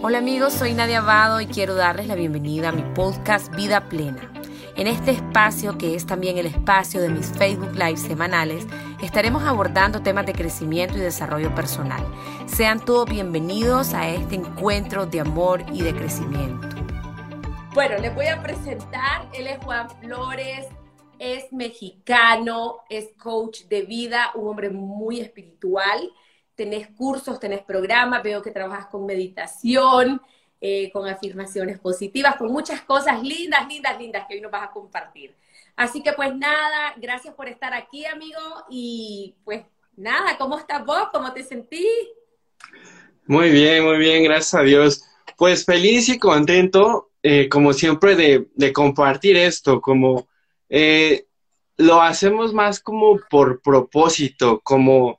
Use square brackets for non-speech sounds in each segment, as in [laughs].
Hola amigos, soy Nadia Abado y quiero darles la bienvenida a mi podcast Vida Plena. En este espacio, que es también el espacio de mis Facebook Live semanales, estaremos abordando temas de crecimiento y desarrollo personal. Sean todos bienvenidos a este encuentro de amor y de crecimiento. Bueno, les voy a presentar, él es Juan Flores, es mexicano, es coach de vida, un hombre muy espiritual tenés cursos, tenés programas, veo que trabajas con meditación, eh, con afirmaciones positivas, con muchas cosas lindas, lindas, lindas que hoy nos vas a compartir. Así que pues nada, gracias por estar aquí, amigo, y pues nada, ¿cómo estás vos? ¿Cómo te sentís? Muy bien, muy bien, gracias a Dios. Pues feliz y contento, eh, como siempre, de, compartir esto, como eh, lo hacemos más como por propósito, como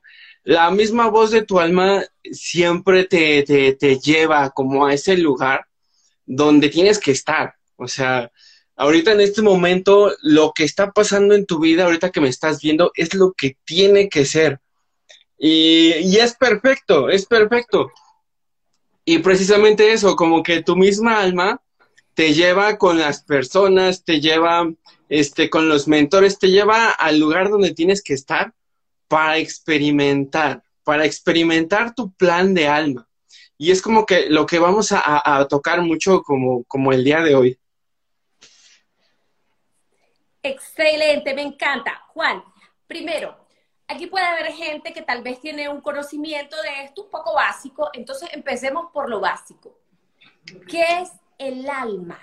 la misma voz de tu alma siempre te, te, lleva como a ese lugar donde tienes que estar. O sea, ahorita en este momento, lo que está pasando en tu vida, ahorita que me estás viendo, es lo que tiene que ser. Y, y, es perfecto, es perfecto. Y precisamente eso, como que tu misma alma te lleva con las personas, te lleva este, con los mentores, te lleva al lugar donde tienes que estar para experimentar, para experimentar tu plan de alma. Y es como que lo que vamos a, tocar mucho como, como el día de hoy. Excelente, me encanta. Juan, primero, aquí puede haber gente que tal vez tiene un conocimiento de esto un poco básico, entonces empecemos por lo básico. ¿Qué es el alma?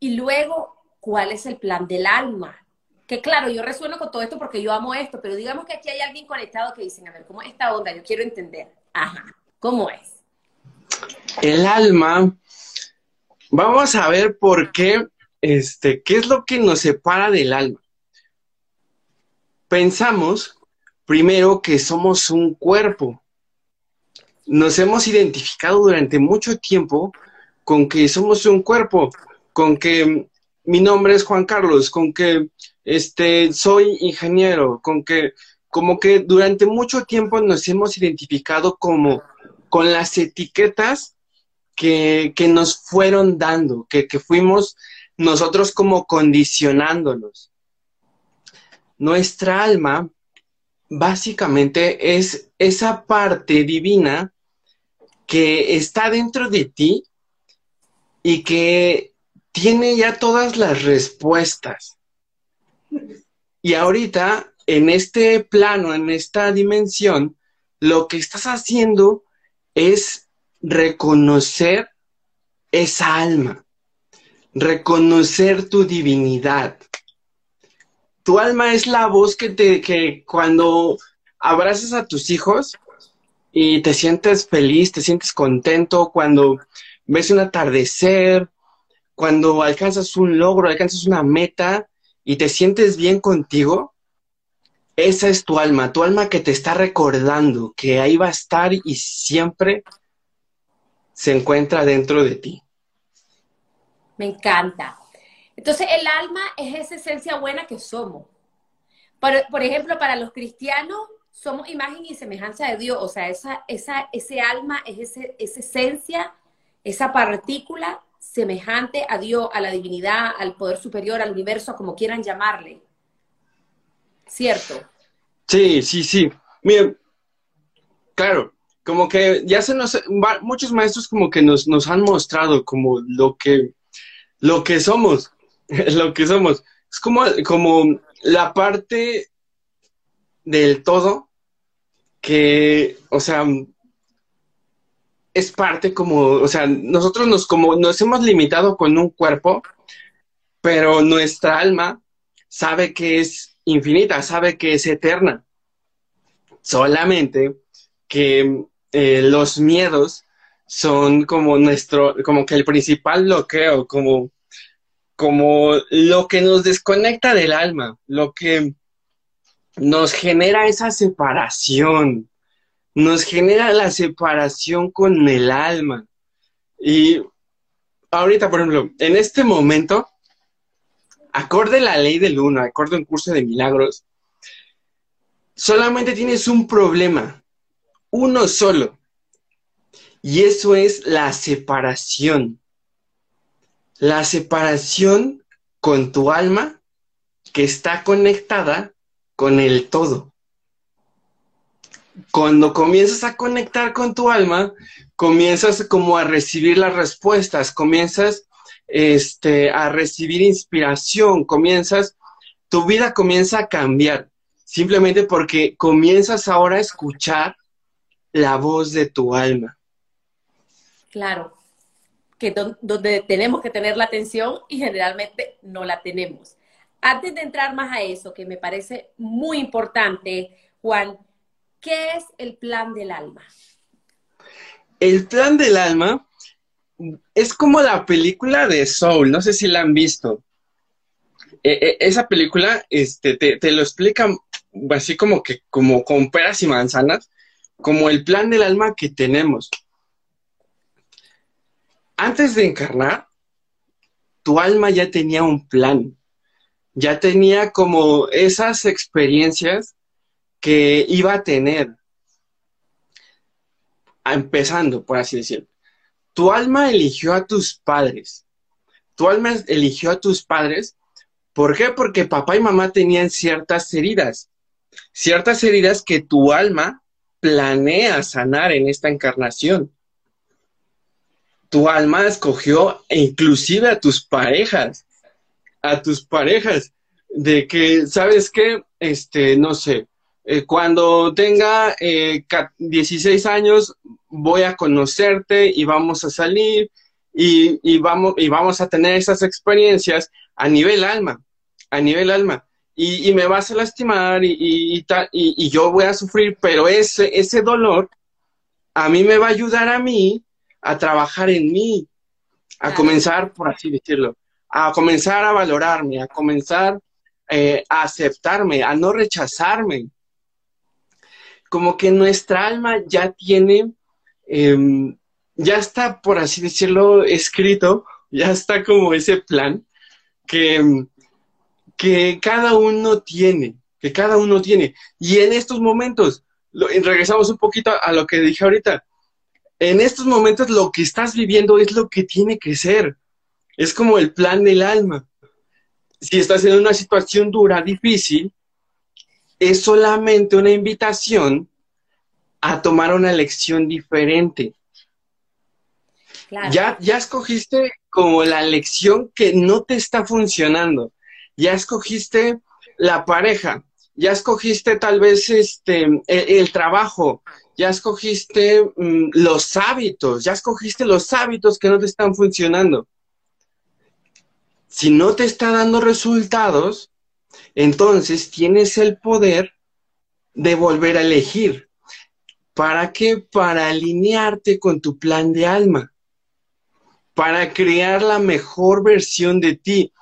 Y luego, ¿cuál es el plan del alma? Claro, yo resueno con todo esto porque yo amo esto, pero digamos que aquí hay alguien conectado que dicen, a ver, ¿cómo es esta onda? Yo quiero entender. Ajá, ¿cómo es? El alma, vamos a ver por qué, este, qué es lo que nos separa del alma. Pensamos primero que somos un cuerpo. Nos hemos identificado durante mucho tiempo con que somos un cuerpo, con que mi nombre es Juan Carlos, con que este, soy ingeniero, con que como que durante mucho tiempo nos hemos identificado como con las etiquetas que, nos fueron dando, que, que fuimos nosotros como condicionándonos. Nuestra alma básicamente es esa parte divina que está dentro de ti y que tiene ya todas las respuestas. Y ahorita, en este plano, en esta dimensión, lo que estás haciendo es reconocer esa alma, reconocer tu divinidad. Tu alma es la voz que te, que cuando abrazas a tus hijos y te sientes feliz, te sientes contento, cuando ves un atardecer, cuando alcanzas un logro, alcanzas una meta y te sientes bien contigo, esa es tu alma, tu alma que te está recordando que ahí va a estar y siempre se encuentra dentro de ti. Me encanta. Entonces el alma es esa esencia buena que somos. Por, ejemplo, para los cristianos somos imagen y semejanza de Dios, o sea, esa, esa, ese alma es ese, esa esencia, esa partícula semejante a Dios, a la divinidad, al poder superior, al universo, como quieran llamarle. ¿Cierto? Sí, sí, sí. Miren, claro, como que ya se nos, muchos maestros como que nos, nos han mostrado como lo que, lo que somos, [laughs] lo que somos. Es como, como la parte del todo que, o sea, es parte como, o sea, nosotros nos, como, nos hemos limitado con un cuerpo, pero nuestra alma sabe que es infinita, sabe que es eterna. Solamente que eh, los miedos son como nuestro, como que el principal bloqueo, como, como lo que nos desconecta del alma, lo que nos genera esa separación, nos genera la separación con el alma. Y ahorita, por ejemplo, en este momento, acorde la ley del uno, acorde un curso de milagros, solamente tienes un problema, uno solo. Y eso es la separación. La separación con tu alma que está conectada con el todo. Cuando comienzas a conectar con tu alma, comienzas como a recibir las respuestas, comienzas este, a recibir inspiración, comienzas, tu vida comienza a cambiar, simplemente porque comienzas ahora a escuchar la voz de tu alma. Claro, que donde tenemos que tener la atención y generalmente no la tenemos. Antes de entrar más a eso, que me parece muy importante, Juan, ¿qué es el plan del alma? El plan del alma es como la película de Soul, no sé si la han visto. E, e, esa película este, te, te, lo explica así como que como con peras y manzanas, como el plan del alma que tenemos. Antes de encarnar, tu alma ya tenía un plan, ya tenía como esas experiencias que iba a tener, empezando, por así decirlo. Tu alma eligió a tus padres. Tu alma eligió a tus padres. ¿Por qué? Porque papá y mamá tenían ciertas heridas. Ciertas heridas que tu alma planea sanar en esta encarnación. Tu alma escogió inclusive a tus parejas, a tus parejas, de que, ¿sabes qué? Este, no sé, eh, cuando tenga 16 eh, años voy a conocerte y vamos a salir y, vamos, y vamos a tener esas experiencias a nivel alma, a nivel alma. Y, me vas a lastimar y, y, y, yo voy a sufrir, pero ese, ese dolor a mí me va a ayudar a mí a trabajar en mí, a comenzar, por así decirlo, a comenzar a valorarme, a comenzar eh, a aceptarme, a no rechazarme, como que nuestra alma ya tiene, em, ya está, por así decirlo, escrito, ya está como ese plan que, que cada uno tiene, que cada uno tiene. Y en estos momentos, regresamos un poquito a lo que dije ahorita, en estos momentos lo que estás viviendo es lo que tiene que ser. Es como el plan del alma. Si estás en una situación dura, difícil, es solamente una invitación a tomar una lección diferente. Ya, ya escogiste como la lección que no te está funcionando. Ya escogiste la pareja, ya escogiste tal vez este, el, trabajo, ya escogiste mm, los hábitos, ya escogiste los hábitos que no te están funcionando. Si no te está dando resultados, entonces tienes el poder de volver a elegir. ¿Para qué? Para alinearte con tu plan de alma, para crear la mejor versión de ti.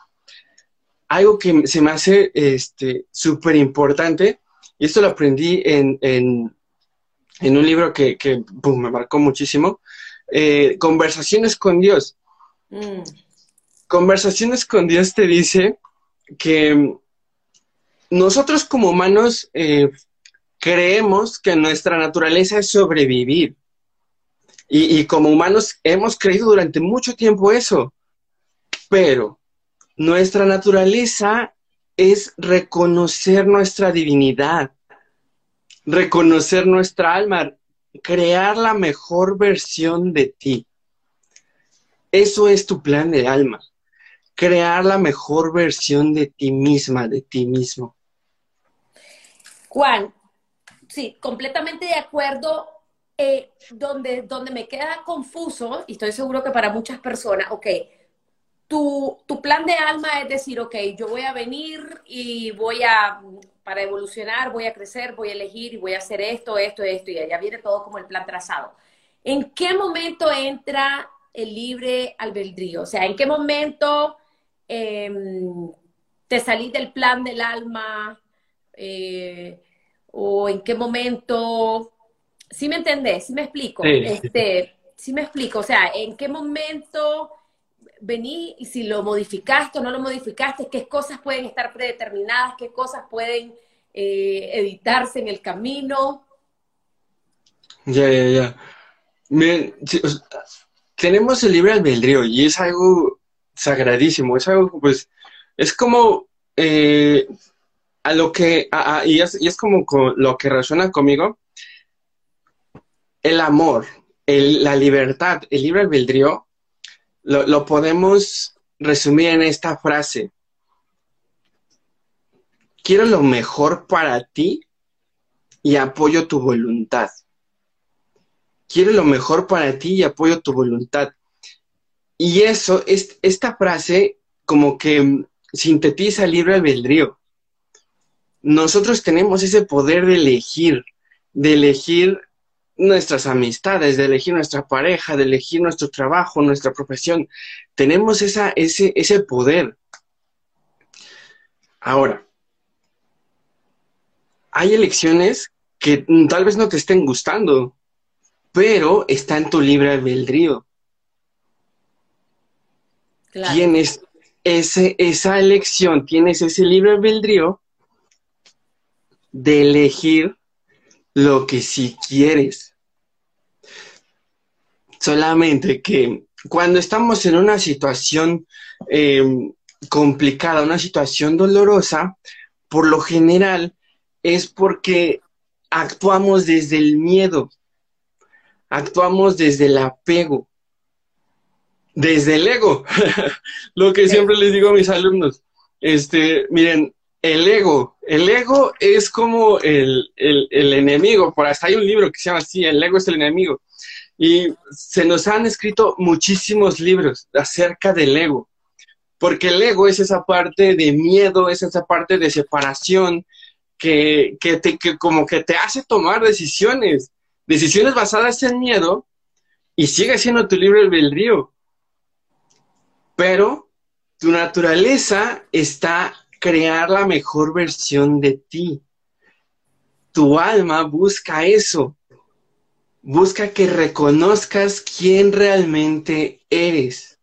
Algo que se me hace este, súper importante, y esto lo aprendí en, en, un libro que, me marcó muchísimo, eh, Conversaciones con Dios. Mm. Conversaciones con Dios te dice que nosotros como humanos eh, creemos que nuestra naturaleza es sobrevivir. Y, como humanos hemos creído durante mucho tiempo eso. Pero nuestra naturaleza es reconocer nuestra divinidad, reconocer nuestra alma, crear la mejor versión de ti. Eso es tu plan de alma, crear la mejor versión de ti misma, de ti mismo. Juan, sí, completamente de acuerdo. Eh, donde, donde me queda confuso, y estoy seguro que para muchas personas, ok, tu, tu, plan de alma es decir, ok, yo voy a venir y voy a, para evolucionar, voy a crecer, voy a elegir y voy a hacer esto, esto, esto, y allá viene todo como el plan trazado. ¿En qué momento entra el libre albedrío? O sea, ¿en qué momento em, te salís del plan del alma? Eh, o en qué momento, ¿sí me entendés? ¿Sí me explico? Sí, este, sí. me explico, o sea, en qué momento vení y si lo modificaste o no lo modificaste, qué cosas pueden estar predeterminadas, qué cosas pueden eh, editarse en el camino. Ya, ya, ya. tenemos el libre albedrío y es algo sagradísimo, es algo, pues, es como eh, a lo que, y, es, como lo que resuena conmigo, el amor, la libertad, el libre albedrío, lo, podemos resumir en esta frase. Quiero lo mejor para ti y apoyo tu voluntad. Quiero lo mejor para ti y apoyo tu voluntad. Y eso, es, esta frase como que sintetiza el libre albedrío. Nosotros tenemos ese poder de elegir, de elegir nuestras amistades, de elegir nuestra pareja, de elegir nuestro trabajo, nuestra profesión. Tenemos esa, ese, ese poder. Ahora, hay elecciones que tal vez no te estén gustando, pero está en tu libre albedrío. Tienes ese, esa elección, tienes ese libre albedrío de elegir lo que sí quieres. Solamente que cuando estamos en una situación em, complicada, una situación dolorosa, por lo general es porque actuamos desde el miedo, actuamos desde el apego, desde el ego. [laughs] lo que siempre les digo a mis alumnos, este, miren, el ego, el ego es como el, enemigo, por hasta hay un libro que se llama así, el ego es el enemigo. Y se nos han escrito muchísimos libros acerca del ego, porque el ego es esa parte de miedo, es esa parte de separación que, que, te, que como que te hace tomar decisiones, decisiones basadas en miedo y sigue siendo tu libre albedrío. Pero tu naturaleza está crear la mejor versión de ti. Tu alma busca eso. Busca que reconozcas quién realmente eres.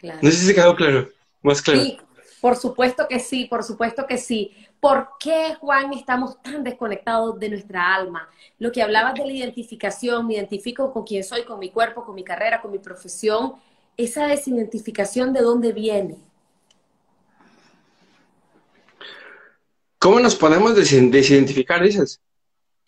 No sé si se quedó claro, más claro. Sí, por supuesto que sí, por supuesto que sí. ¿Por qué, Juan, estamos tan desconectados de nuestra alma? Lo que hablabas de la identificación, me identifico con quién soy, con mi cuerpo, con mi carrera, con mi profesión. Esa desidentificación, ¿de dónde viene? ¿Cómo nos podemos desidentificar, dices?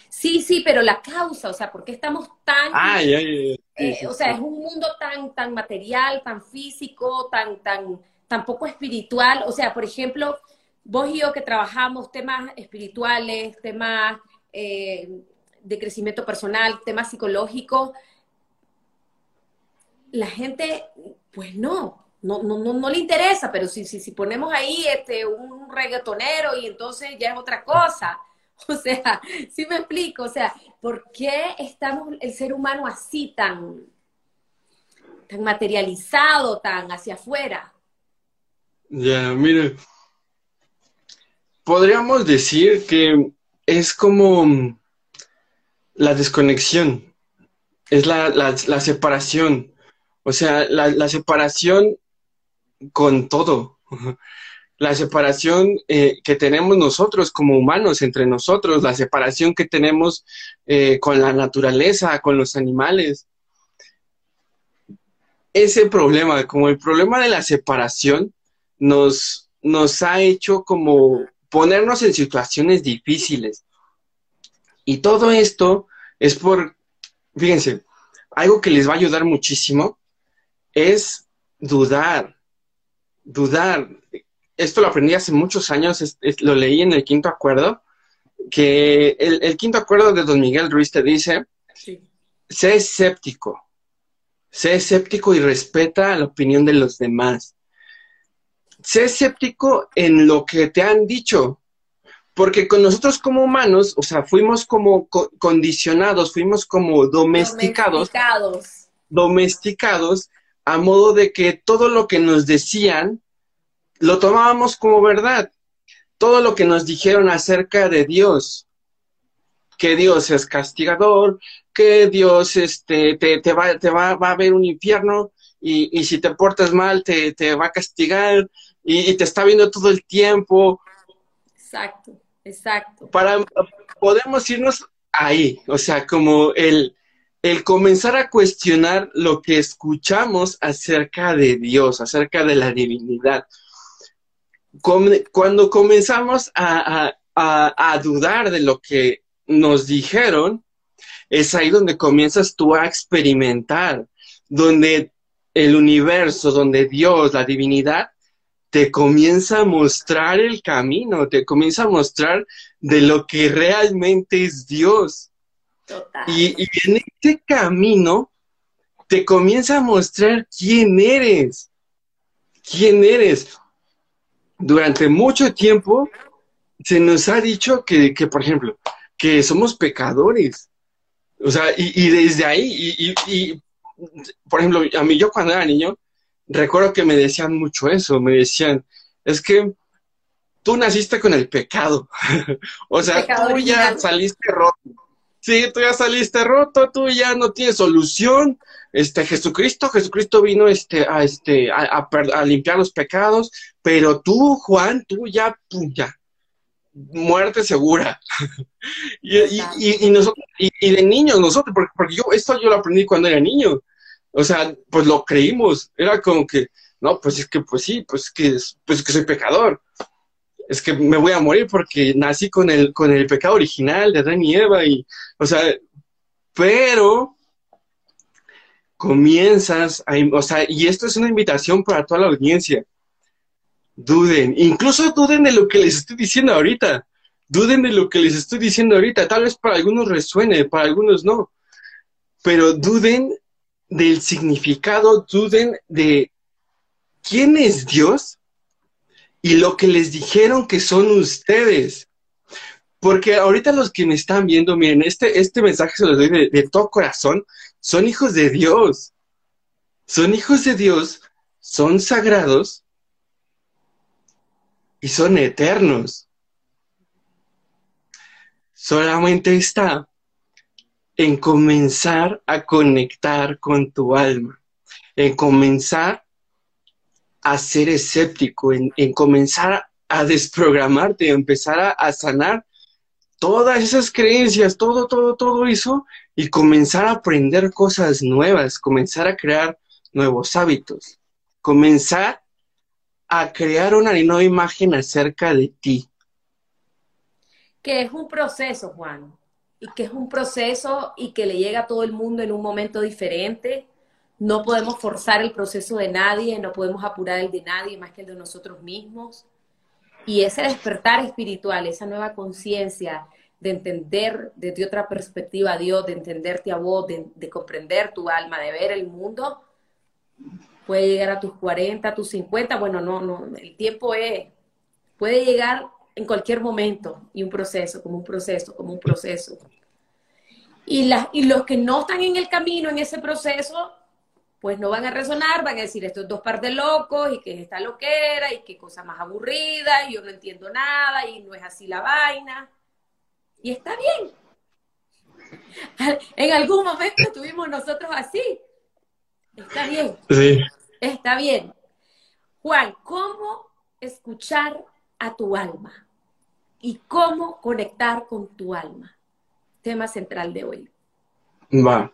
Sí, sí, pero la causa, o sea, ¿por qué estamos tan... Ay, ay, ay. o sea, es un mundo tan, tan material, tan físico, tan, tan, tan poco espiritual. O sea, por ejemplo, vos y yo que trabajamos temas espirituales, temas eh, de crecimiento personal, temas psicológicos, la gente, pues no, no, no, no, no le interesa, pero si, si, si ponemos ahí este, un reggaetonero y entonces ya es otra cosa. [laughs] O sea, [laughs] si me explico, o sea, ¿por qué estamos el ser humano así tan, tan materializado, tan hacia afuera? Ya, mire, podríamos decir que es como la desconexión, es la, la, separación. O sea, la, la separación con todo. La separación eh, que tenemos nosotros como humanos entre nosotros, la separación que tenemos eh, con la naturaleza, con los animales. Ese problema, como el problema de la separación, nos, nos ha hecho como ponernos en situaciones difíciles. Y todo esto es por, fíjense, algo que les va a ayudar muchísimo es dudar, dudar. Esto lo aprendí hace muchos años, lo leí en el quinto acuerdo, que el, quinto acuerdo de don Miguel Ruiz te dice, sé escéptico, sé escéptico y respeta la opinión de los demás. Sé escéptico en lo que te han dicho, porque con nosotros como humanos, o sea, fuimos como condicionados, fuimos como domesticados, domesticados, domesticados a modo de que todo lo que nos decían lo tomábamos como verdad. Todo lo que nos dijeron acerca de Dios, que Dios es castigador, que Dios este, te, va, te va, a ver un infierno y, si te portas mal te, va a castigar y, te está viendo todo el tiempo. Exacto, exacto. Para, podemos irnos ahí, o sea, como el, el comenzar a cuestionar lo que escuchamos acerca de Dios, acerca de la divinidad. Cuando comenzamos a, dudar de lo que nos dijeron, es ahí donde comienzas tú a experimentar, donde el universo, donde Dios, la divinidad, te comienza a mostrar el camino, te comienza a mostrar de lo que realmente es Dios. Y, y, en este camino te comienza a mostrar quién eres, quién eres. Durante mucho tiempo se nos ha dicho que, que por ejemplo, que somos pecadores. O sea, y, y desde ahí, y, y, por ejemplo, a mí yo cuando era niño, recuerdo que me decían mucho eso, me decían, es que tú naciste con el pecado. [laughs] o sea, tú ya saliste roto. Sí, tú ya saliste roto, tú ya no tienes solución. Este Jesucristo, Jesucristo vino este a este a, a, limpiar los pecados, pero tú, Juan, tú ya, ya, muerte segura. [laughs] y, y, y, nosotros, y, de niños, nosotros, porque, porque, yo esto yo lo aprendí cuando era niño. O sea, pues lo creímos. Era como que, no, pues es que, pues sí, pues que, pues que soy pecador. Es que me voy a morir porque nací con el, con el pecado original de Adán y Eva. Y, o sea, pero comienzas a, o sea, y esto es una invitación para toda la audiencia. Duden, incluso duden de lo que les estoy diciendo ahorita, duden de lo que les estoy diciendo ahorita, tal vez para algunos resuene, para algunos no, pero duden del significado, duden de quién es Dios y lo que les dijeron que son ustedes. Porque ahorita los que me están viendo, miren, este, este mensaje se los doy de, de todo corazón, son hijos de Dios. Son hijos de Dios, son sagrados, y son eternos. Solamente está en comenzar a conectar con tu alma, en comenzar a ser escéptico, en, comenzar a desprogramarte, empezar a, a sanar todas esas creencias, todo, todo, todo eso, y comenzar a aprender cosas nuevas, comenzar a crear nuevos hábitos, comenzar a crear una nueva imagen acerca de ti. Que es un proceso, Juan, y que es un proceso y que le llega a todo el mundo en un momento diferente. No podemos forzar el proceso de nadie, no podemos apurar el de nadie más que el de nosotros mismos. Y ese despertar espiritual, esa nueva conciencia de entender desde otra perspectiva a Dios, de entenderte a vos, de, de comprender tu alma, de ver el mundo, puede llegar a tus 40, a tus 50, bueno, no, no, el tiempo es, puede llegar en cualquier momento y un proceso, como un proceso, como un proceso. Y, las, y los que no están en el camino, en ese proceso, pues no van a resonar, van a decir estos dos par de locos y que es esta loquera y qué cosa más aburrida y yo no entiendo nada y no es así la vaina. Y está bien. [laughs] En algún momento estuvimos nosotros así, Está bien. Sí. Está bien. Juan, ¿cómo escuchar a tu alma? ¿Y cómo conectar con tu alma? Tema central de hoy. Va.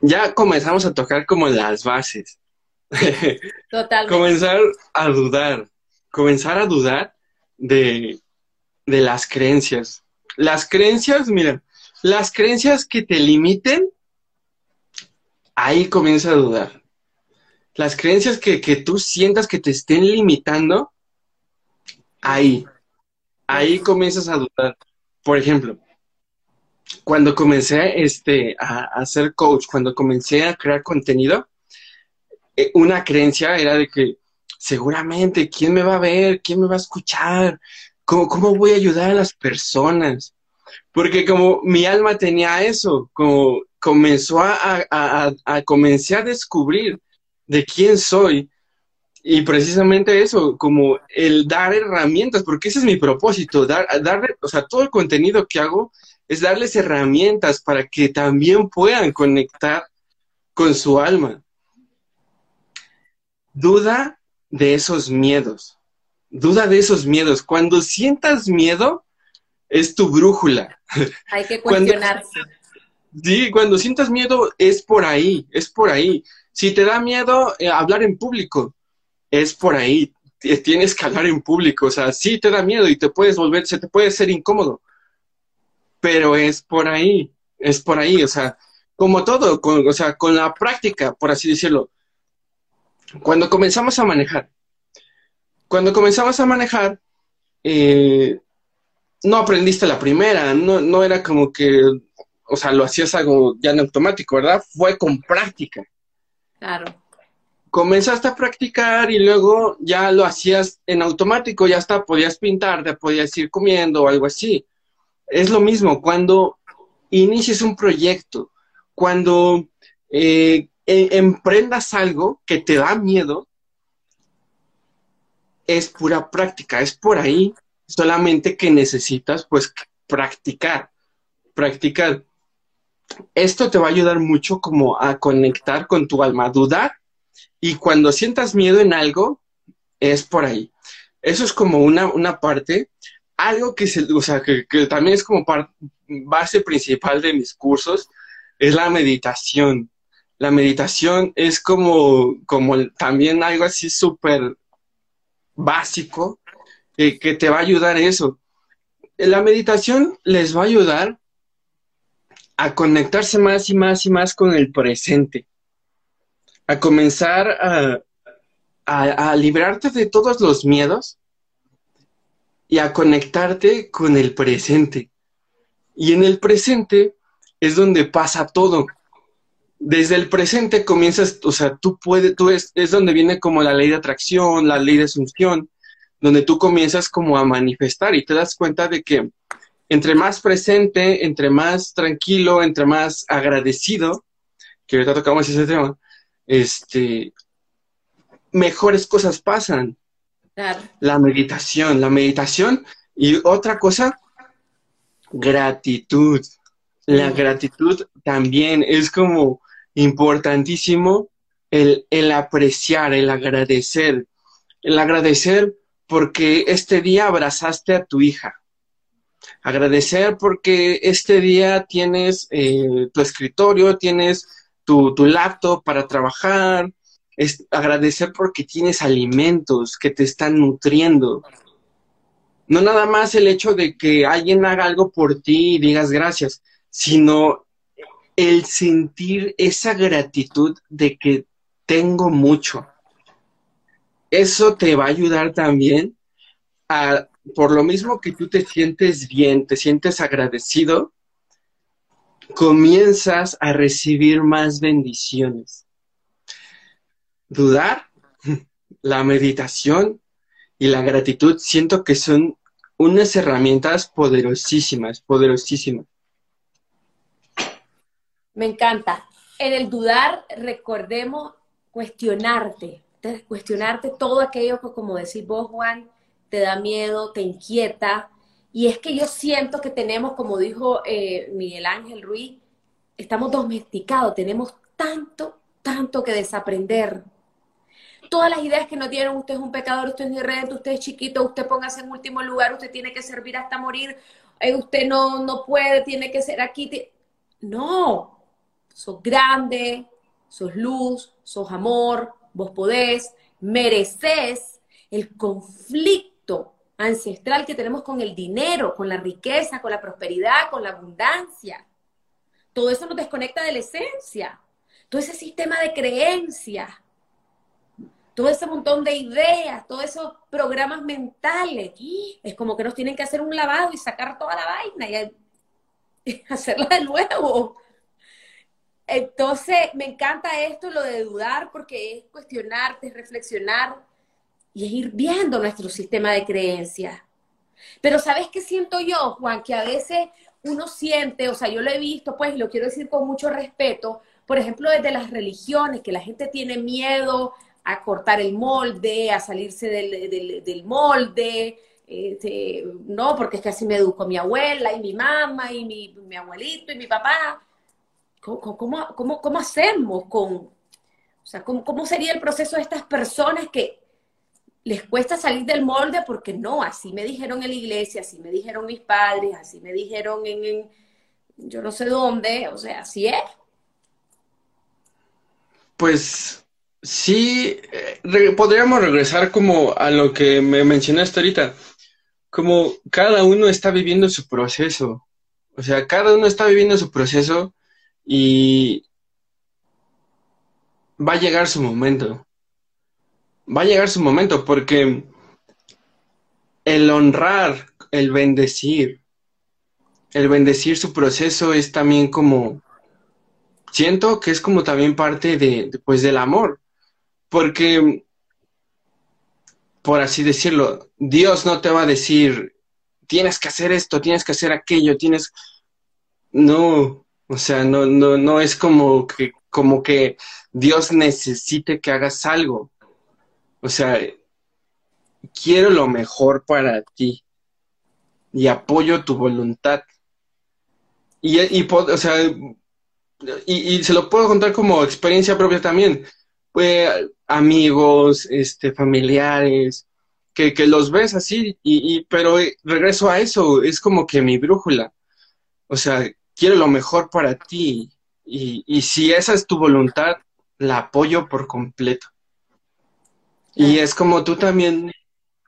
Ya comenzamos a tocar como las bases. Totalmente. comenzar a dudar. Comenzar a dudar de, de las creencias. Las creencias, mira, las creencias que te limiten ahí comienza a dudar. Las creencias que, tú sientas que te estén limitando, ahí, ahí comienzas a dudar. Por ejemplo, cuando comencé este, a, hacer ser coach, cuando comencé a crear contenido, eh, una creencia era de que seguramente, ¿quién me va a ver? ¿Quién me va a escuchar? ¿Cómo, cómo voy a ayudar a las personas? Porque como mi alma tenía eso, como comenzó a, a, a, comencé a descubrir de quién soy. Y precisamente eso, como el dar herramientas, porque ese es mi propósito, dar, darle, o sea, todo el contenido que hago es darles herramientas para que también puedan conectar con su alma. Duda de esos miedos, duda de esos miedos. Cuando sientas miedo, es tu brújula. [laughs] Hay que cuestionarse Sí, cuando sientas miedo es por ahí, es por ahí. Si te da miedo eh, hablar en público, es por ahí. Tienes que hablar en público, o sea, sí te da miedo y te puedes volver, se te puede ser incómodo, pero es por ahí, es por ahí, o sea, como todo, con, o sea, con la práctica, por así decirlo. Cuando comenzamos a manejar, cuando comenzamos a manejar, eh, no aprendiste la primera, no, no era como que, o sea, lo hacías algo ya en automático, ¿verdad? Fue con práctica. Claro. Comenzaste a practicar y luego ya lo hacías en automático, ya hasta podías pintar, te podías ir comiendo o algo así. Es lo mismo, cuando inicies un proyecto, cuando eh, e, emprendas algo que te da miedo, es pura práctica, es por ahí solamente que necesitas pues practicar, practicar. Esto te va a ayudar mucho como a conectar con tu alma, dudar y cuando sientas miedo en algo, es por ahí. Eso es como una, una parte, algo que, se, o sea, que, también es como base principal de mis cursos, es la meditación. La meditación es como, como también algo así súper básico que, te va a ayudar eso. La meditación les va a ayudar a conectarse más y más y más con el presente, a comenzar a, a, librarte de todos los miedos y a conectarte con el presente. Y en el presente es donde pasa todo. Desde el presente comienzas, o sea, tú puedes, tú es, es donde viene como la ley de atracción, la ley de asunción, donde tú comienzas como a manifestar y te das cuenta de que entre más presente, entre más tranquilo, entre más agradecido, que ahorita tocamos ese tema, este, mejores cosas pasan. La meditación, la meditación y otra cosa, gratitud. La gratitud también es como importantísimo el, el apreciar, el agradecer. El agradecer porque este día abrazaste a tu hija. Agradecer porque este día tienes eh, tu escritorio, tienes tu, laptop para trabajar. Es agradecer porque tienes alimentos que te están nutriendo. No nada más el hecho de que alguien haga algo por ti y digas gracias, sino el sentir esa gratitud de que tengo mucho, eso te va a ayudar también a, por lo mismo que tú te sientes bien, te sientes agradecido, comienzas a recibir más bendiciones. Dudar, la meditación y la gratitud siento que son unas herramientas poderosísimas, poderosísimas. Me encanta. En el dudar, recordemos cuestionarte, cuestionarte todo aquello que, como decís vos, Juan, te da miedo, te inquieta. Y es que yo siento que tenemos, como dijo eh, Miguel Ángel Ruiz, estamos domesticados, tenemos tanto, tanto que desaprender. Todas las ideas que nos dieron, usted es un pecador, usted es irredento, usted es chiquito, usted póngase en último lugar, usted tiene que servir hasta morir, eh, usted no, no puede, tiene que ser aquí. No, sos grande, sos luz, sos amor, vos podés, mereces el conflicto ancestral que tenemos con el dinero, con la riqueza, con la prosperidad, con la abundancia. Todo eso nos desconecta de la esencia. Todo ese sistema de creencias, todo ese montón de ideas, todos esos programas mentales. Es como que nos tienen que hacer un lavado y sacar toda la vaina y [laughs] hacerla de nuevo. Entonces, me encanta esto, lo de dudar, porque es cuestionarte, es reflexionar y es ir viendo nuestro sistema de creencias. Pero ¿sabes qué siento yo, Juan? Que a veces uno siente, o sea, yo lo he visto, pues, y lo quiero decir con mucho respeto, por ejemplo, desde las religiones, que la gente tiene miedo a cortar el molde, a salirse del, molde, este, no, porque es que así me educó mi abuela y mi mamá y mi, mi abuelito y mi papá. ¿Cómo, hacemos con, o sea, ¿cómo, sería el proceso de estas personas que les cuesta salir del molde porque no, así me dijeron en la iglesia, así me dijeron mis padres, así me dijeron en, yo no sé dónde, o sea, así es. Pues sí, eh, podríamos regresar como a lo que me mencionaste ahorita, como cada uno está viviendo su proceso, o sea, cada uno está viviendo su proceso y va a llegar su momento, va a llegar su momento porque el honrar, el bendecir, el bendecir su proceso es también como, siento que es como también parte de, pues del amor, porque, por así decirlo, Dios no te va a decir, tienes que hacer esto, tienes que hacer aquello, tienes, no, o sea, no, no, no es como que, como que Dios necesite que hagas algo, o sea, quiero lo mejor para ti y apoyo tu voluntad. Y, y, o sea, y, se lo puedo contar como experiencia propia también. Pues amigos, este, familiares, que, que los ves así, y, y, pero regreso a eso, es como que mi brújula. O sea, quiero lo mejor para ti. Y, y si esa es tu voluntad, la apoyo por completo. Y es como tú también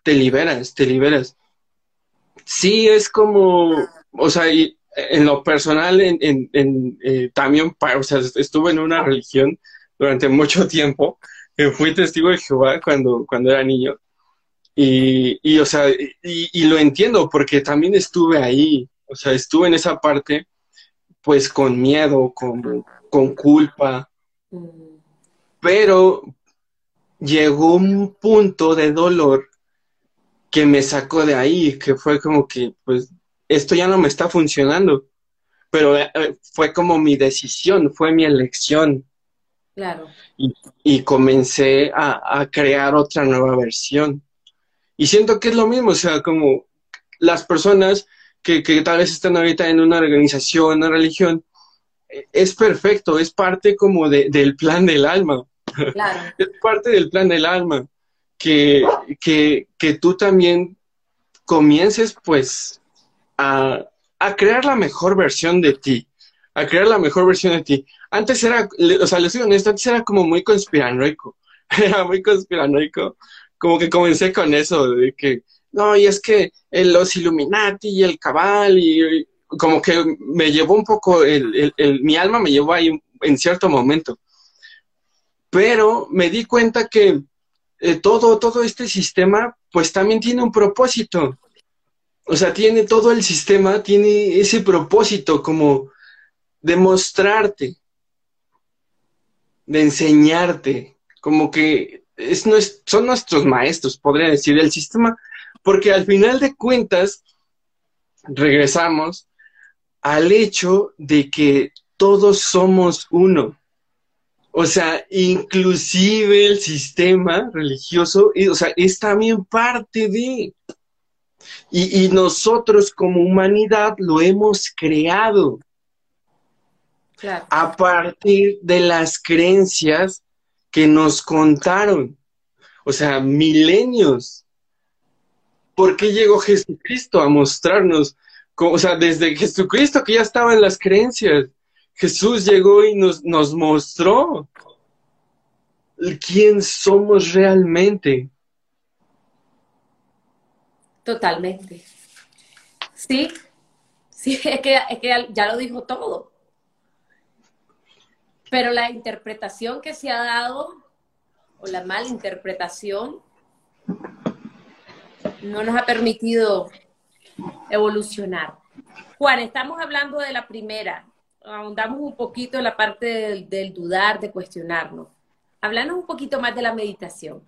te liberas, te liberas. Sí, es como, o sea, y en lo personal, en, en, eh, también, o sea, estuve en una religión durante mucho [laughs] tiempo. Fui testigo de Jehová cuando, cuando era niño. Y, y o sea, y, y, lo entiendo porque también estuve ahí. O sea, estuve en esa parte, pues con miedo, con, con culpa. Pero llegó un punto de dolor que me sacó de ahí, que fue como que, pues, esto ya no me está funcionando. Pero eh, fue como mi decisión, fue mi elección. Claro. Y, comencé a, crear otra nueva versión. Y siento que es lo mismo, o sea, como las personas que, que tal vez están ahorita en una organización, una religión, eh, es perfecto, es parte como de, del plan del alma. Claro. [laughs] es parte del plan del alma que, que, que tú también comiences pues a, a, crear la mejor versión de ti, a crear la mejor versión de ti. Antes era, o sea, les soy honesto, antes era como muy conspiranoico, [laughs] era muy conspiranoico, como que comencé con eso, de que, no, y es que los Illuminati y el cabal, y, como que me llevó un poco, el, el, mi alma me llevó ahí en cierto momento. Pero me di cuenta que eh, todo, todo este sistema, pues también tiene un propósito. O sea, tiene todo el sistema, tiene ese propósito como de mostrarte, de enseñarte, como que es, son nuestros maestros, podría decir, el sistema, porque al final de cuentas, regresamos al hecho de que todos somos uno. O sea, inclusive el sistema religioso, o sea, es también parte de... Y, nosotros como humanidad lo hemos creado a partir de las creencias que nos contaron. O sea, milenios. ¿Por qué llegó Jesucristo a mostrarnos? O sea, desde Jesucristo que ya estaba en las creencias. Jesús llegó y nos, nos mostró quién somos realmente. Totalmente. Sí, sí, es que, es que ya lo dijo todo. Pero la interpretación que se ha dado, o la mala interpretación, no nos ha permitido evolucionar. Juan, estamos hablando de la primera, ahondamos un poquito en la parte del, dudar, de cuestionarnos. Hablanos un poquito más de la meditación.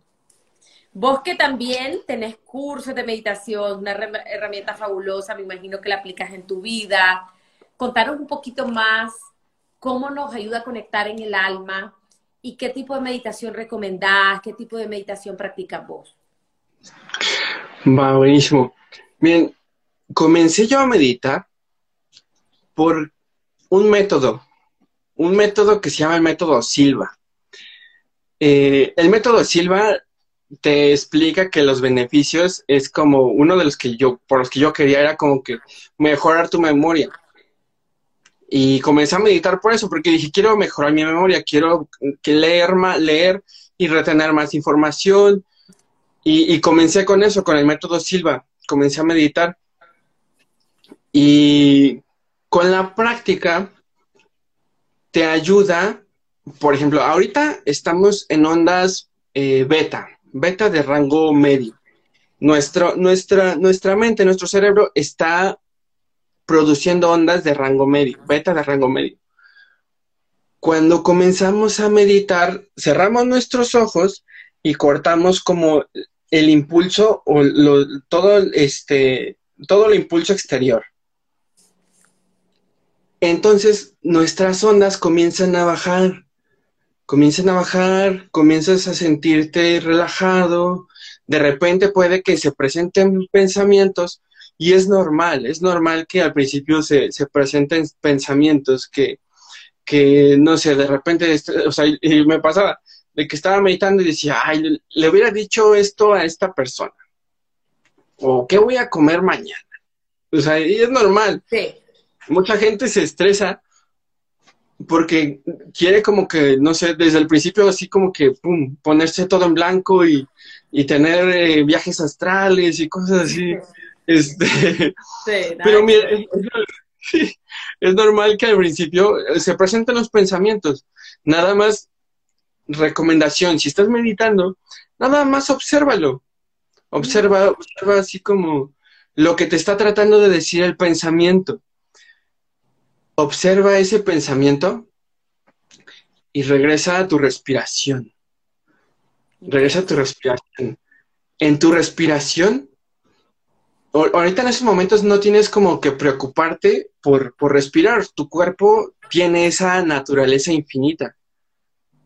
Vos que también tenés cursos de meditación, una herramienta fabulosa, me imagino que la aplicas en tu vida. Contanos un poquito más cómo nos ayuda a conectar en el alma y qué tipo de meditación recomendás, qué tipo de meditación practicas vos. Va, buenísimo. Bien, comencé yo a meditar por un método, un método que se llama el método Silva. Eh, el método Silva te explica que los beneficios es como uno de los que yo, por los que yo quería era como que mejorar tu memoria. Y comencé a meditar por eso, porque dije, quiero mejorar mi memoria, quiero leer, más, leer y retener más información. Y, comencé con eso, con el método Silva. Comencé a meditar. Y con la práctica te ayuda, por ejemplo, ahorita estamos en ondas eh, beta, beta de rango medio. Nuestra, nuestra mente, nuestro cerebro está produciendo ondas de rango medio, beta de rango medio. Cuando comenzamos a meditar, cerramos nuestros ojos y cortamos como el impulso o todo, este, todo el impulso exterior. Entonces nuestras ondas comienzan a bajar, comienzan a bajar, comienzas a sentirte relajado, de repente puede que se presenten pensamientos y es normal, es normal que al principio se, presenten pensamientos que, que, no sé, de repente, este, o sea, y me pasaba de que estaba meditando y decía, ay, le hubiera dicho esto a esta persona. O qué voy a comer mañana. O sea, y es normal. Sí. Mucha gente se estresa porque quiere como que, no sé, desde el principio así como que, pum, ponerse todo en blanco y, y tener eh, viajes astrales y cosas así. Este, [laughs] pero mira, [laughs] es, normal que al principio eh, se presenten los pensamientos. Nada más recomendación, si estás meditando, nada más obsérvalo. Observa, observa así como lo que te está tratando de decir el pensamiento. Observa ese pensamiento y regresa a tu respiración. Regresa a tu respiración. En tu respiración ahorita en esos momentos no tienes como que preocuparte por, respirar. Tu cuerpo tiene esa naturaleza infinita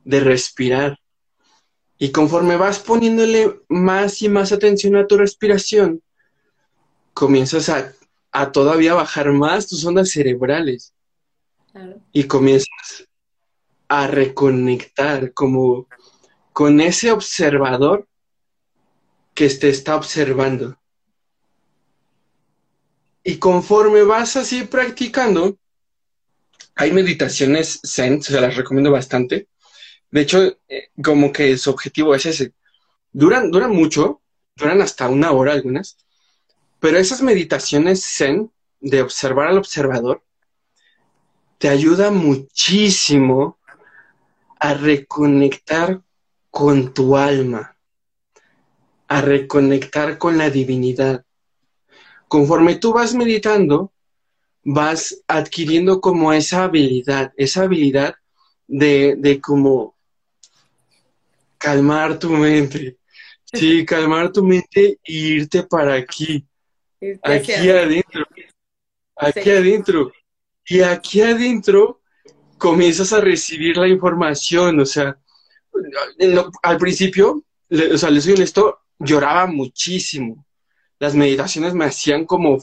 de respirar. Y conforme vas poniéndole más y más atención a tu respiración, comienzas a, todavía bajar más tus ondas cerebrales. Y comienzas a reconectar como con ese observador que te está observando. Y conforme vas así practicando, hay meditaciones Zen, se las recomiendo bastante. De hecho, eh, como que su objetivo es ese. Duran, duran mucho, duran hasta una hora algunas, pero esas meditaciones Zen de observar al observador te ayuda muchísimo a reconectar con tu alma, a reconectar con la divinidad conforme tú vas meditando, vas adquiriendo como esa habilidad, esa habilidad de, de como calmar tu mente. [laughs] Sí, calmar tu mente e irte para aquí. aquí adentro. Aquí adentro. Y aquí adentro comienzas a recibir la información. O sea, al principio, o sea, les soy honesto, lloraba muchísimo las meditaciones me hacían como,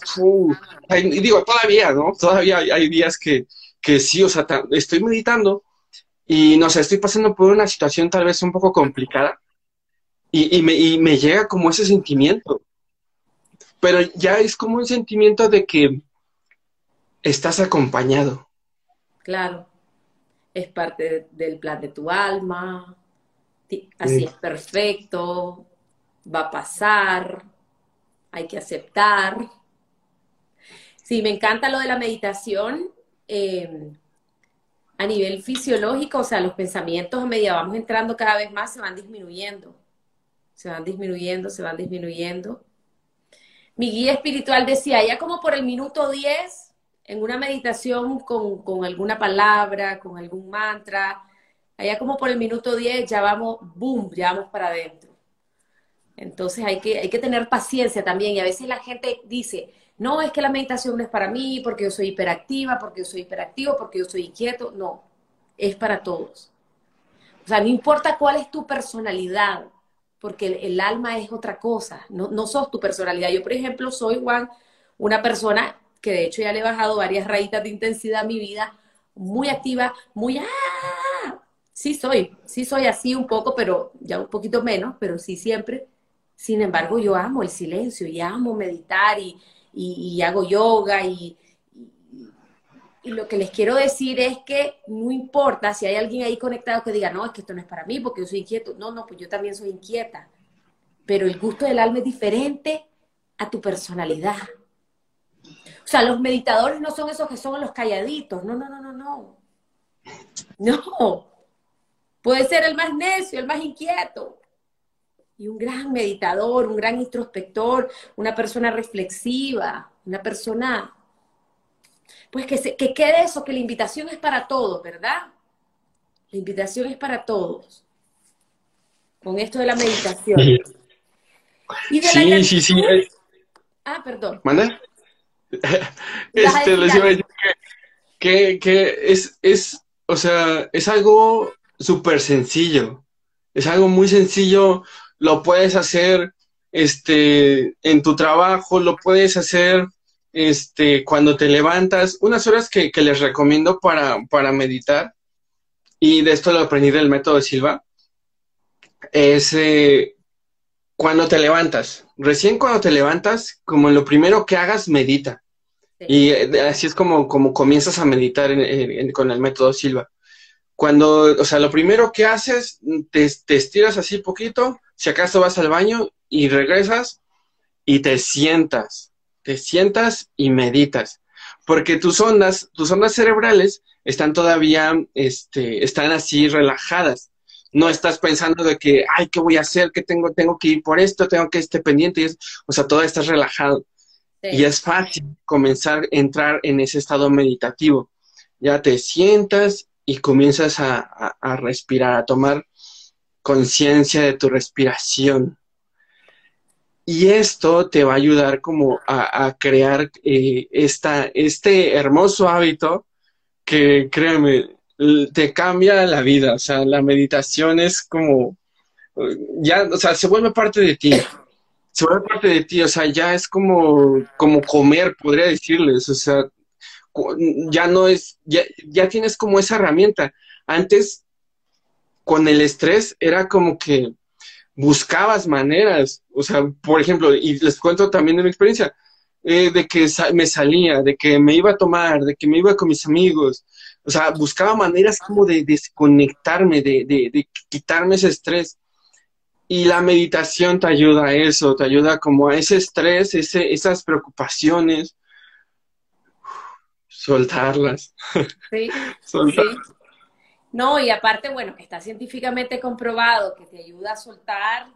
y digo, todavía, ¿no? Todavía hay, días que, que, sí, o sea, estoy meditando y no sé, estoy pasando por una situación tal vez un poco complicada y, me, y me llega como ese sentimiento. Pero ya es como un sentimiento de que estás acompañado. Claro, es parte del plan de tu alma, así es perfecto, va a pasar, hay que aceptar. Sí, me encanta lo de la meditación. Eh, a nivel fisiológico, o sea, los pensamientos a medida vamos entrando cada vez más se van disminuyendo. Se van disminuyendo, se van disminuyendo. Mi guía espiritual decía, ya como por el minuto 10, en una meditación con, con alguna palabra, con algún mantra, allá como por el minuto 10 ya vamos, boom, ya vamos para adentro. Entonces hay que, hay que tener paciencia también y a veces la gente dice, no, es que la meditación no es para mí porque yo soy hiperactiva, porque yo soy hiperactivo, porque yo soy inquieto. No, es para todos. O sea, no importa cuál es tu personalidad, porque el, alma es otra cosa, no, no sos tu personalidad. Yo, por ejemplo, soy, Juan, una persona que de hecho ya le he bajado varias rayitas de intensidad a mi vida, muy activa, muy... ¡ah! Sí soy, sí soy así un poco, pero ya un poquito menos, pero sí siempre sin embargo, yo amo el silencio y amo meditar y, hago yoga y, y lo que les quiero decir es que no importa si hay alguien ahí conectado que diga, no, es que esto no es para mí porque yo soy inquieto. No, no, pues yo también soy inquieta. Pero el gusto del alma es diferente a tu personalidad. O sea, los meditadores no son esos que son los calladitos. No, no, no, no, no. No. Puede ser el más necio, el más inquieto. Y un gran meditador, un gran introspector, una persona reflexiva, una persona pues que, que quede eso, que la invitación es para todos, ¿verdad? La invitación es para todos. Con esto de la meditación. sí, sí, sí. Ah, perdón. ¿Manda? [laughs] este, les iba a decir que, que, es, es, o sea, es algo súper sencillo. Es algo muy sencillo. Lo puedes hacer este, en tu trabajo, lo puedes hacer este, cuando te levantas, unas horas que, les recomiendo para, para, meditar, y de esto lo aprendí del método de Silva, es eh, cuando te levantas. Recién cuando te levantas, como lo primero que hagas, medita. Y eh, así es como, como comienzas a meditar con el método Silva. Cuando, o sea, lo primero que haces, te, te estiras así poquito, si acaso vas al baño y regresas y te sientas te sientas y meditas, porque tus ondas, tus ondas cerebrales están todavía, este, están así relajadas. No estás pensando de que, ay, ¿qué voy a hacer? ¿Qué tengo? Tengo que ir por esto, tengo que estar pendiente. Y o sea, todo estás relajado. Y es fácil comenzar a entrar en ese estado meditativo. Ya te sientas y comienzas a respirar, a tomar conciencia de tu respiración. Y esto te va a ayudar como a, crear eh, esta, este hermoso hábito que, créeme, te cambia la vida. O sea, la meditación es como, ya, o sea, se vuelve parte de ti. Se vuelve parte de ti, o sea, ya es como, como comer, podría decirles. O sea, ya no es, ya, ya tienes como esa herramienta. Antes, con el estrés, era como que buscabas maneras, o sea, por ejemplo, y les cuento también de mi experiencia, eh, de que me salía, de que me iba a tomar, de que me iba con mis amigos, o sea, buscaba maneras como de desconectarme, de, de, quitarme ese estrés. Y la meditación te ayuda a eso, te ayuda como a ese estrés, ese, esas preocupaciones, soltarlas. Sí, [laughs] soltarlas. No, y aparte, bueno, está científicamente comprobado que te ayuda a soltar,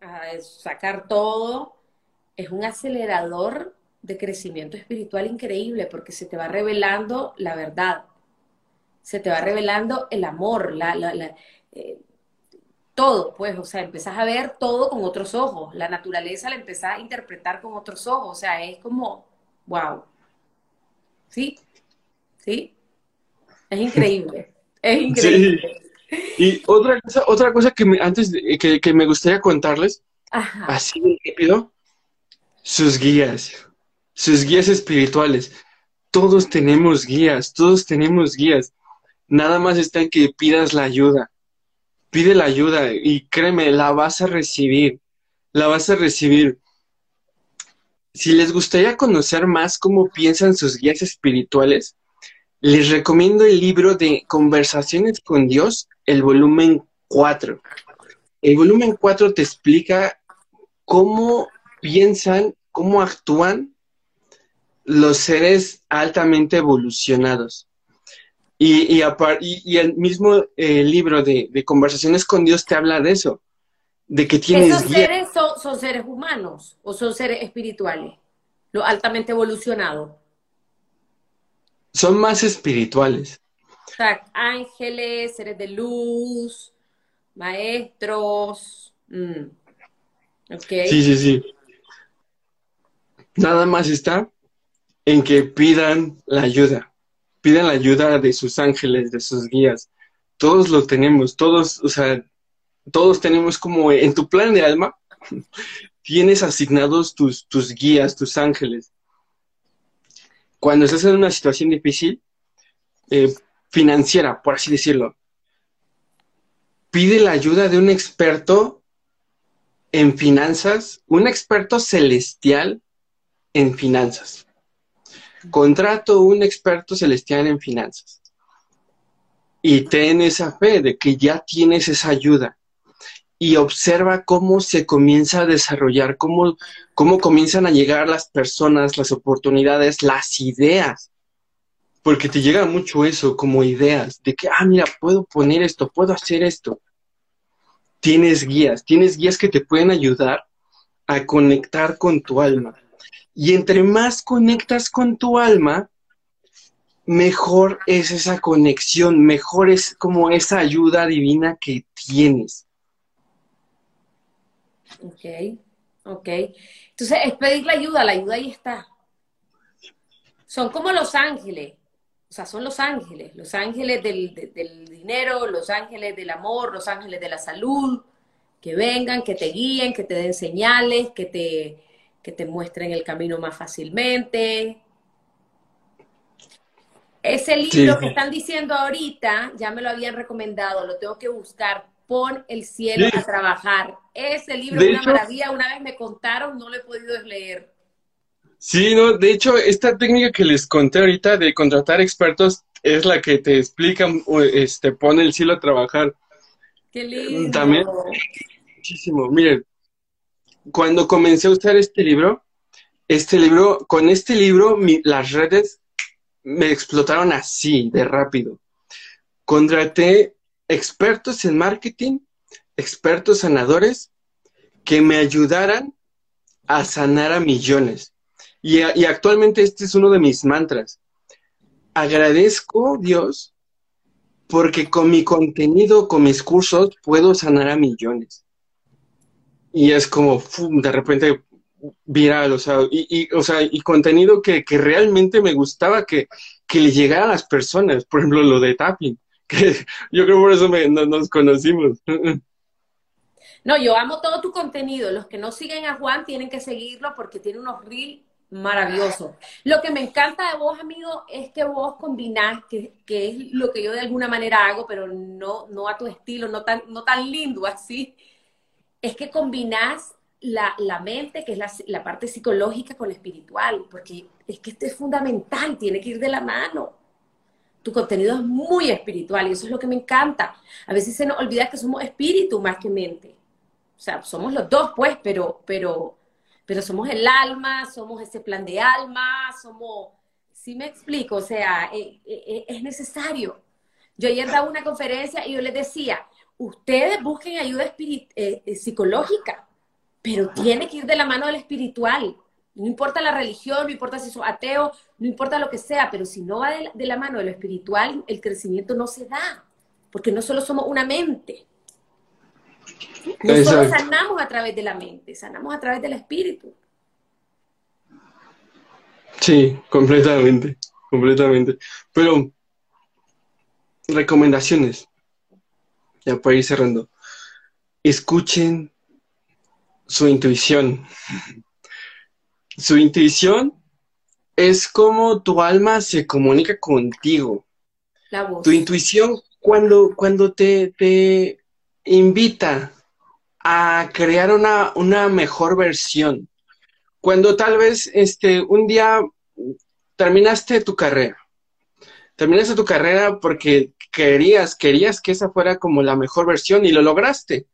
a sacar todo. Es un acelerador de crecimiento espiritual increíble porque se te va revelando la verdad, se te va revelando el amor, la, la, eh, todo, pues, o sea, empezás a ver todo con otros ojos, la naturaleza la empezás a interpretar con otros ojos, o sea, es como, wow, ¿sí? ¿Sí? Es increíble. Es increíble. Y otra cosa, otra cosa que me, antes que, me gustaría contarles, así de rápido, sus guías, sus guías espirituales. Todos tenemos guías, todos tenemos guías. Nada más está en que pidas la ayuda. Pide la ayuda y créeme, la vas a recibir. La vas a recibir. Si les gustaría conocer más cómo piensan sus guías espirituales, les recomiendo el libro de Conversaciones con Dios, el volumen 4. El volumen 4 te explica cómo piensan, cómo actúan los seres altamente evolucionados. Y, y, el mismo eh, libro de, Conversaciones con Dios te habla de eso, de que tienes... ¿Esos seres son, son seres humanos o son seres espirituales? Lo altamente evolucionado son más espirituales. Ángeles, seres de luz, maestros. Mm. Sí, sí, sí. Nada más está en que pidan la ayuda. Pidan la ayuda de sus ángeles, de sus guías. Todos lo tenemos, todos, o sea, todos tenemos como en tu plan de alma, [laughs] tienes asignados tus, tus guías, tus ángeles cuando estás en una situación difícil, eh, financiera, por así decirlo, pide la ayuda de un experto en finanzas, un experto celestial en finanzas. contrato un experto celestial en finanzas. Y ten esa fe de que ya tienes esa ayuda. Y observa cómo se comienza a desarrollar, cómo, cómo comienzan a llegar las personas, las oportunidades, las ideas. Porque te llega mucho eso, como ideas, de que, ah, mira, puedo poner esto, puedo hacer esto. Tienes guías, tienes guías que te pueden ayudar a conectar con tu alma. Y entre más conectas con tu alma, mejor es esa conexión, mejor es como esa ayuda divina que tienes. Ok, ok. Entonces es pedir la ayuda, la ayuda ahí está. Son como los ángeles, o sea, son los ángeles, los ángeles del, del dinero, los ángeles del amor, los ángeles de la salud, que vengan, que te guíen, que te den señales, que te, que te muestren el camino más fácilmente, ese libro que están diciendo ahorita, ya me lo habían recomendado, lo tengo que buscar. Pon el cielo a trabajar. Ese libro es una maravilla. Una vez me contaron, no lo he podido leer. Sí, no, de hecho, esta técnica que les conté ahorita de contratar expertos es la que te explican, este, pone el cielo a trabajar. Qué lindo. También, muchísimo. Miren, cuando comencé a usar este libro, este libro, con este libro, las redes me explotaron así, de rápido. Contraté expertos en marketing, expertos sanadores, que me ayudaran a sanar a millones. Y, actualmente este es uno de mis mantras. Agradezco, Dios, porque con mi contenido, con mis cursos, puedo sanar a millones. Y es como, de repente viral, o sea, y, y contenido que, realmente me gustaba que, que, le llegara a las personas, por ejemplo, lo de tapping, que yo creo por eso nos conocimos. No, yo amo todo tu contenido. Los que no siguen a Juan tienen que seguirlo porque tiene unos reels maravillosos. Lo que me encanta de vos, amigo, es que vos combinás, que, es lo que yo de alguna manera hago, pero no, no a tu estilo, no tan, no lindo así, es que combinás la, mente, que es la, parte psicológica con la espiritual, porque es que esto es fundamental, tiene que ir de la mano. Tu contenido es muy espiritual y eso es lo que me encanta. A veces se nos olvida que somos espíritu más que mente. O sea, somos los dos, pues, pero, pero, pero somos el alma, somos ese plan de alma, somos, si me explico, o sea, eh, eh, eh, es necesario. Yo ayer daba una conferencia y yo les decía, ustedes busquen ayuda psicológica, pero tiene que ir de la mano del espiritual. No importa la religión, no importa si sos ateo, no importa lo que sea, pero si no va de la, mano de lo espiritual, el crecimiento no se da, porque no solo somos una mente. No solo sanamos a través de la mente, sanamos a través del espíritu. Sí, completamente, completamente. Pero, recomendaciones, ya para ir cerrando. Escuchen su intuición. Su intuición es como tu alma se comunica contigo. Tu intuición cuando, cuando te, te invita a crear una, una, mejor versión. Cuando tal vez este, un día terminaste tu carrera. Terminaste tu carrera porque querías, querías que esa fuera como la mejor versión y lo lograste.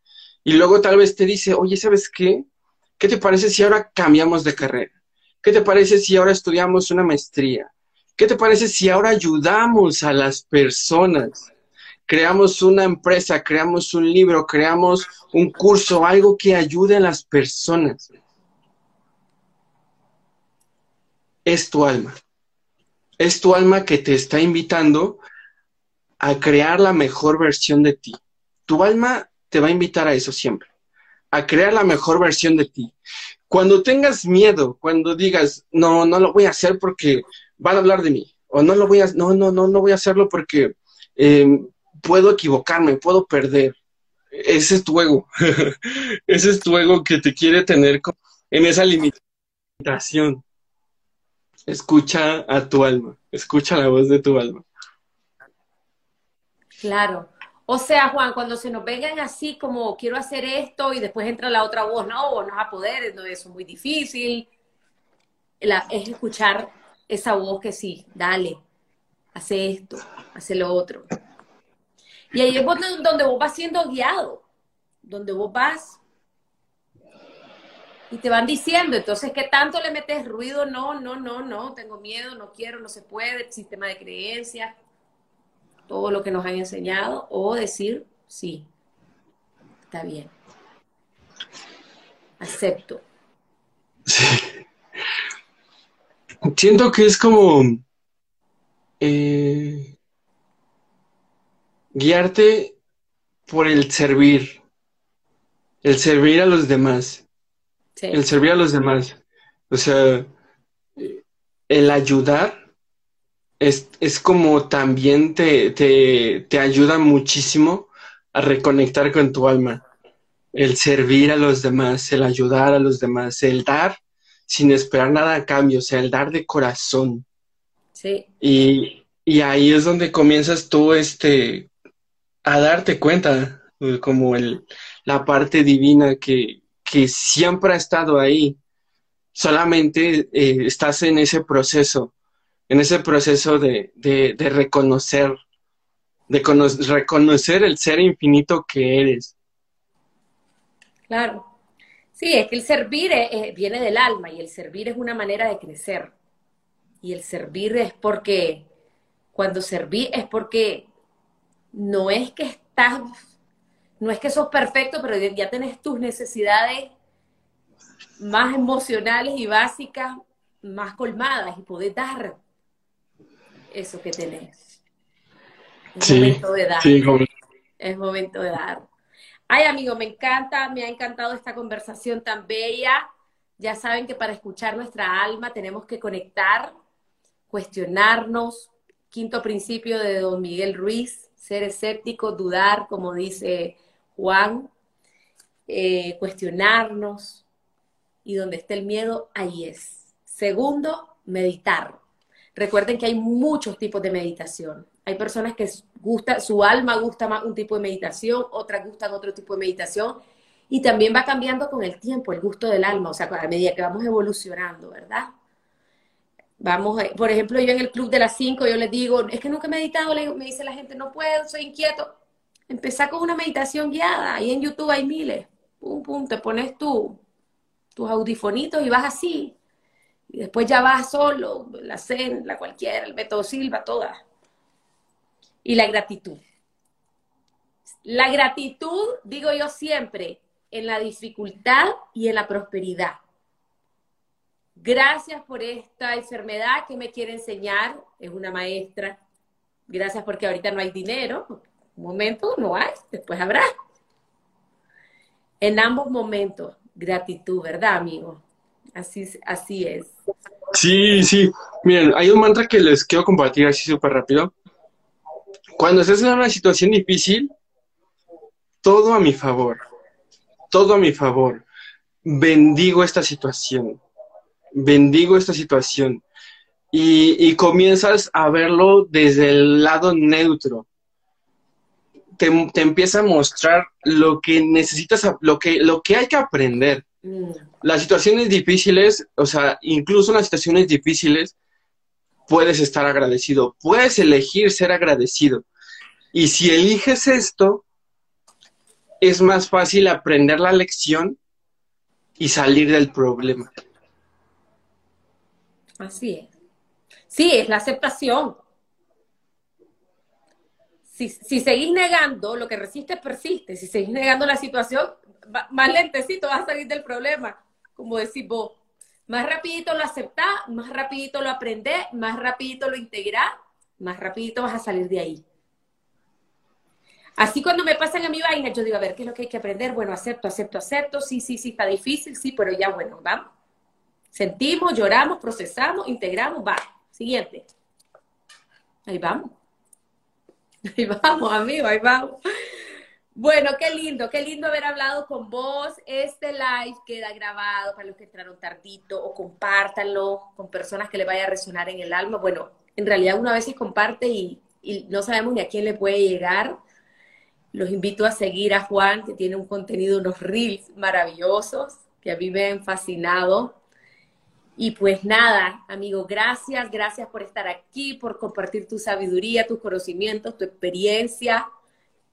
Y luego tal vez te dice, oye, ¿sabes qué? ¿Qué te parece si ahora cambiamos de carrera? ¿Qué te parece si ahora estudiamos una maestría? ¿Qué te parece si ahora ayudamos a las personas? Creamos una empresa, creamos un libro, creamos un curso, algo que ayude a las personas. Es tu alma. Es tu alma que te está invitando a crear la mejor versión de ti. Tu alma te va a invitar a eso siempre, a crear la mejor versión de ti. Cuando tengas miedo, cuando digas, no, no lo voy a hacer porque van a hablar de mí, o no lo voy a, no, no, no, no voy a hacerlo porque em, puedo equivocarme, puedo perder. Ese es tu ego. [laughs] Ese es tu ego que te quiere tener en esa limitación. Escucha a tu alma, escucha la voz de tu alma. Claro, o sea, Juan, cuando se nos vengan así como quiero hacer esto y después entra la otra voz, no, vos no vas a poder, no, eso es muy difícil. es escuchar esa voz que sí, dale, hace esto, hace lo otro. Y ahí es donde vos vas siendo guiado, donde vos vas y te van diciendo, entonces, ¿qué tanto le metes ruido? No, no, no, no, tengo miedo, no quiero, no se puede, sistema de creencias, todo lo que nos han enseñado, o decir, sí, está bien, acepto. Sí. Siento que es como eh, guiarte por el servir, el servir a los demás el servir a los demás. O sea, el ayudar es, como también te, te, ayuda muchísimo a reconectar con tu alma. El servir a los demás, el ayudar a los demás, el dar sin esperar nada a cambio, o sea, el dar de corazón. Sí. Y, y ahí es donde comienzas tú este, a darte cuenta, como el, la parte divina que, que siempre ha estado ahí. Solamente eh, estás en ese proceso, en ese proceso de, reconocer, de reconocer el ser infinito que eres. Claro. Sí, es que el servir viene del alma y el servir es una manera de crecer. Y el servir es porque, cuando serví es porque no es que estás no es que sos perfecto, pero ya tenés tus necesidades más emocionales y básicas más colmadas y podés dar eso que tenés. Es momento de dar. Es momento de dar. Ay, amigo, me encanta, me ha encantado esta conversación tan bella. Ya saben que para escuchar nuestra alma tenemos que conectar, cuestionarnos. Quinto principio de don Miguel Ruiz, ser escéptico, dudar, como dice Juan, eh, cuestionarnos y donde esté el miedo, ahí es. Segundo, meditar. Recuerden que hay muchos tipos de meditación. Hay personas que gusta, su alma gusta más un tipo de meditación, otras gustan otro tipo de meditación y también va cambiando con el tiempo el gusto del alma, o sea, a medida que vamos evolucionando, ¿verdad? Vamos, por ejemplo, yo en el club de las 5, yo les digo, es que nunca he meditado, me dice la gente, no puedo, soy inquieto. Empezá con una meditación guiada. Ahí en YouTube hay miles. Pum, pum, te pones tú, tus audifonitos y vas así. Y después ya vas solo, la Zen, la cualquiera, el método Silva, todas. Y la gratitud. La gratitud, digo yo siempre, en la dificultad y en la prosperidad. Gracias por esta enfermedad que me quiere enseñar, es una maestra. Gracias porque ahorita no hay dinero, un momento no hay, después habrá. En ambos momentos, gratitud, ¿verdad, amigo? Así, así es. Sí, sí. Miren, hay un mantra que les quiero compartir así súper rápido. Cuando estés en una situación difícil, todo a mi favor. Todo a mi favor. Bendigo esta situación. Bendigo esta situación. Y, y comienzas a verlo desde el lado neutro te, empieza a mostrar lo que necesitas, lo que, lo que hay que aprender. Las situaciones difíciles, o sea, incluso en las situaciones difíciles, puedes estar agradecido, puedes elegir ser agradecido. Y si eliges esto, es más fácil aprender la lección y salir del problema. Así es. Sí, es la aceptación si, seguís negando, lo que resiste persiste. Si seguís negando la situación, más lentecito vas a salir del problema, como decís vos. Más rapidito lo aceptás, más rapidito lo aprendés, más rapidito lo integrás, más rapidito vas a salir de ahí. Así cuando me pasan a mi vaina, yo digo, a ver, ¿qué es lo que hay que aprender? Bueno, acepto, acepto, acepto. Sí, sí, sí, está difícil, sí, pero ya, bueno, vamos. Sentimos, lloramos, procesamos, integramos, va. Siguiente. Ahí vamos. [laughs] Ahí vamos, amigo, ahí vamos. Bueno, qué lindo, qué lindo haber hablado con vos. Este live queda grabado para los que entraron tardito o compártanlo con personas que le vaya a resonar en el alma. Bueno, en realidad una vez se comparte y, y no sabemos ni a quién le puede llegar. Los invito a seguir a Juan, que tiene un contenido, unos reels maravillosos, que a mí me han fascinado. Y pues nada, amigo, gracias, gracias por estar aquí, por compartir tu sabiduría, tus conocimientos, tu experiencia,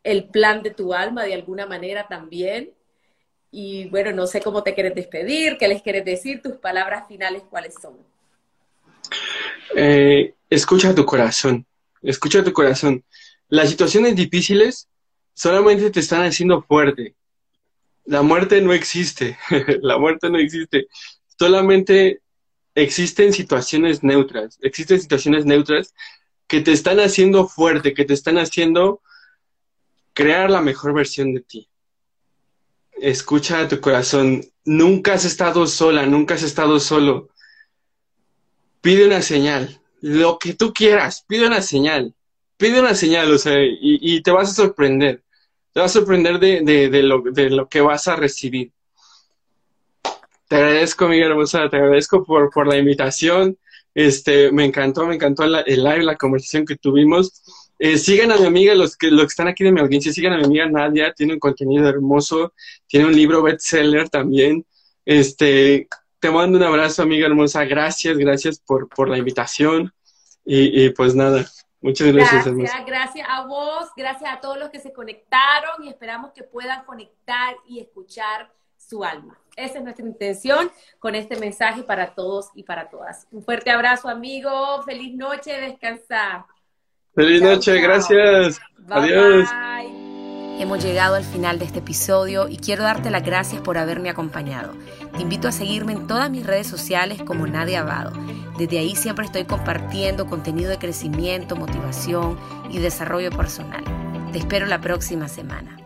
el plan de tu alma de alguna manera también. Y bueno, no sé cómo te quieres despedir, qué les quieres decir, tus palabras finales, cuáles son. Eh, escucha tu corazón, escucha tu corazón. Las situaciones difíciles solamente te están haciendo fuerte. La muerte no existe, [laughs] la muerte no existe. Solamente existen situaciones neutras, existen situaciones neutras que te están haciendo fuerte, que te están haciendo crear la mejor versión de ti. Escucha a tu corazón, nunca has estado sola, nunca has estado solo. Pide una señal, lo que tú quieras, pide una señal, pide una señal, o sea, y, te vas a sorprender, te vas a sorprender de, lo, de lo que vas a recibir. Te agradezco, amiga hermosa, te agradezco por, por la invitación. Este, me encantó, me encantó el live, la conversación que tuvimos. Eh, sigan a mi amiga, los que, los que están aquí de mi audiencia, sigan a mi amiga Nadia, tiene un contenido hermoso, tiene un libro bestseller también. Este, te mando un abrazo, amiga hermosa, gracias, gracias por, por la invitación. Y, pues nada, muchas gracias. Gracias, gracias a vos, gracias a todos los que se conectaron y esperamos que puedan conectar y escuchar su alma. Esa es nuestra intención con este mensaje para todos y para todas. Un fuerte abrazo, amigo. Feliz noche, descansa. Feliz noche, gracias. Adiós. Hemos llegado al final de este episodio y quiero darte las gracias por haberme acompañado. Te invito a seguirme en todas mis redes sociales como Nadia Abado. Desde ahí siempre estoy compartiendo contenido de crecimiento, motivación y desarrollo personal. Te espero la próxima semana.